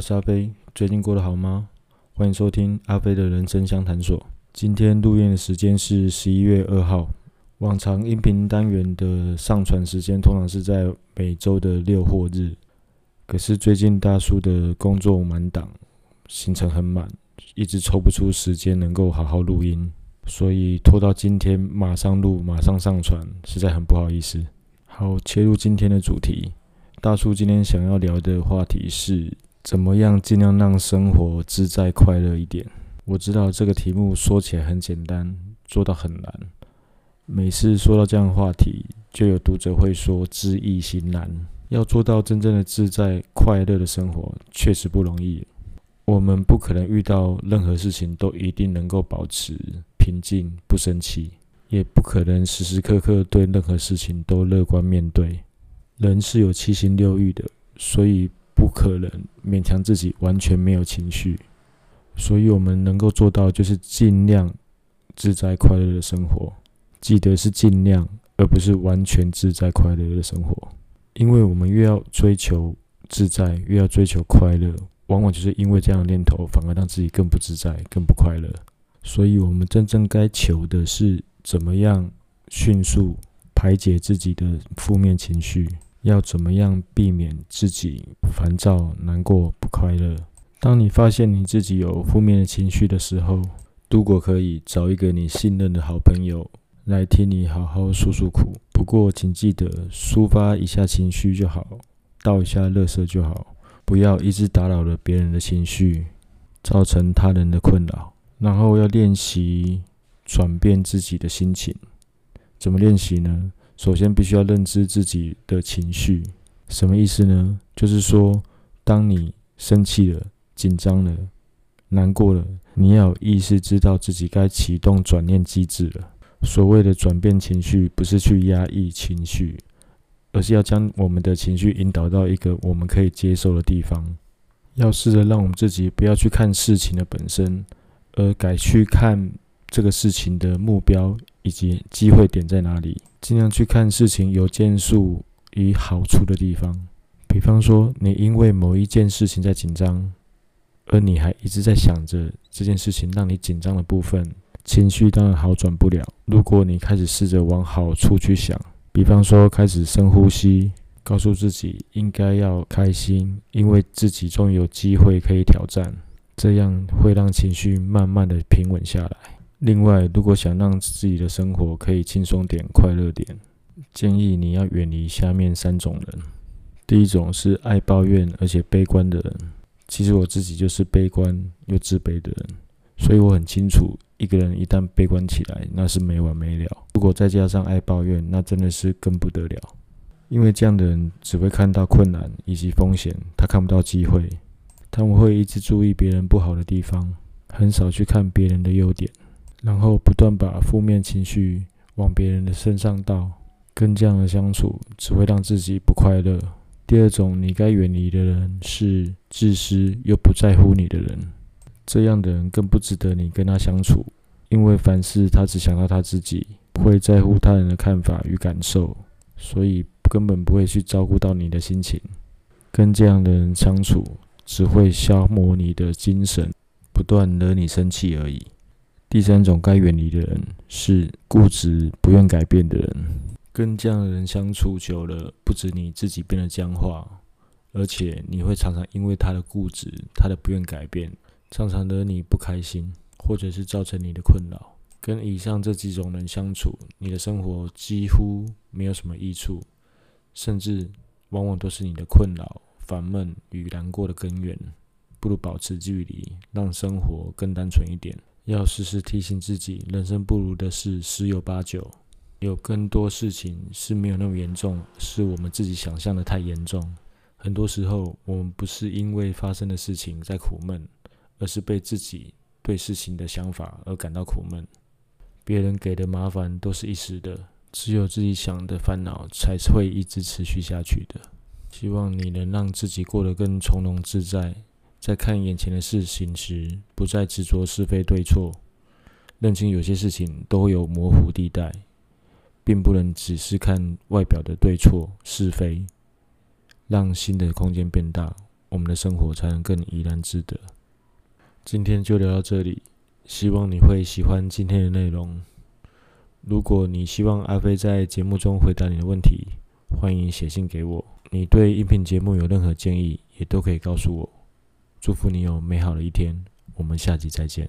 是阿飞，最近过得好吗？欢迎收听阿飞的人生相谈所。今天录音的时间是十一月二号。往常音频单元的上传时间通常是在每周的六或日，可是最近大叔的工作满档，行程很满，一直抽不出时间能够好好录音，所以拖到今天马上录、马上上传，实在很不好意思。好，切入今天的主题，大叔今天想要聊的话题是怎么样尽量让生活自在快乐一点。我知道这个题目说起来很简单，做到很难。每次说到这样的话题，就有读者会说“知易行难”，要做到真正的自在快乐的生活，确实不容易。我们不可能遇到任何事情都一定能够保持平静不生气，也不可能时时刻刻对任何事情都乐观面对。人是有七情六欲的，所以可能勉强自己完全没有情绪。所以我们能够做到，就是尽量自在快乐的生活。记得是尽量，而不是完全自在快乐的生活。因为我们越要追求自在，越要追求快乐，往往就是因为这样的念头，反而让自己更不自在、更不快乐。所以，我们真正该求的是，怎么样迅速排解自己的负面情绪？要怎么样避免自己烦躁、难过、不快乐？当你发现你自己有负面的情绪的时候，如果可以找一个你信任的好朋友。来听你好好诉诉苦，不过请记得抒发一下情绪就好，倒一下乐色就好，不要一直打扰了别人的情绪，造成他人的困扰。然后要练习转变自己的心情，怎么练习呢？首先必须要认知自己的情绪，什么意思呢？就是说，当你生气了、紧张了、难过了，你要有意识知道自己该启动转念机制了。所谓的转变情绪，不是去压抑情绪，而是要将我们的情绪引导到一个我们可以接受的地方。要试着让我们自己不要去看事情的本身，而改去看这个事情的目标以及机会点在哪里。尽量去看事情有建树与好处的地方。比方说，你因为某一件事情在紧张，而你还一直在想着这件事情让你紧张的部分。情绪当然好转不了。如果你开始试着往好处去想，比方说开始深呼吸，告诉自己应该要开心，因为自己终于有机会可以挑战，这样会让情绪慢慢的平稳下来。另外，如果想让自己的生活可以轻松点、快乐点，建议你要远离下面三种人。第一种是爱抱怨而且悲观的人，其实我自己就是悲观又自卑的人，所以我很清楚。一个人一旦悲观起来，那是没完没了。如果再加上爱抱怨，那真的是更不得了。因为这样的人只会看到困难以及风险，他看不到机会。他们会一直注意别人不好的地方，很少去看别人的优点，然后不断把负面情绪往别人的身上倒。跟这样的相处，只会让自己不快乐。第二种，你该远离的人是自私又不在乎你的人。这样的人更不值得你跟他相处，因为凡事他只想到他自己，会在乎他人的看法与感受，所以根本不会去照顾到你的心情。跟这样的人相处，只会消磨你的精神，不断惹你生气而已。第三种该远离的人是固执不愿改变的人。跟这样的人相处久了，不止你自己变得僵化，而且你会常常因为他的固执，他的不愿改变。常常惹你不开心，或者是造成你的困扰。跟以上这几种人相处，你的生活几乎没有什么益处，甚至往往都是你的困扰、烦闷与难过的根源。不如保持距离，让生活更单纯一点。要时时提醒自己，人生不如的事十有八九，有更多事情是没有那么严重，是我们自己想象的太严重。很多时候，我们不是因为发生的事情在苦闷。而是被自己对事情的想法而感到苦闷，别人给的麻烦都是一时的，只有自己想的烦恼才会一直持续下去的。希望你能让自己过得更从容自在，在看眼前的事情时，不再执着是非对错，认清有些事情都有模糊地带，并不能只是看外表的对错是非，让心的空间变大。我们的生活才能更怡然自得。今天就聊到这里，希望你会喜欢今天的内容。如果你希望阿飞在节目中回答你的问题，欢迎写信给我。你对音频节目有任何建议，也都可以告诉我。祝福你有美好的一天，我们下集再见。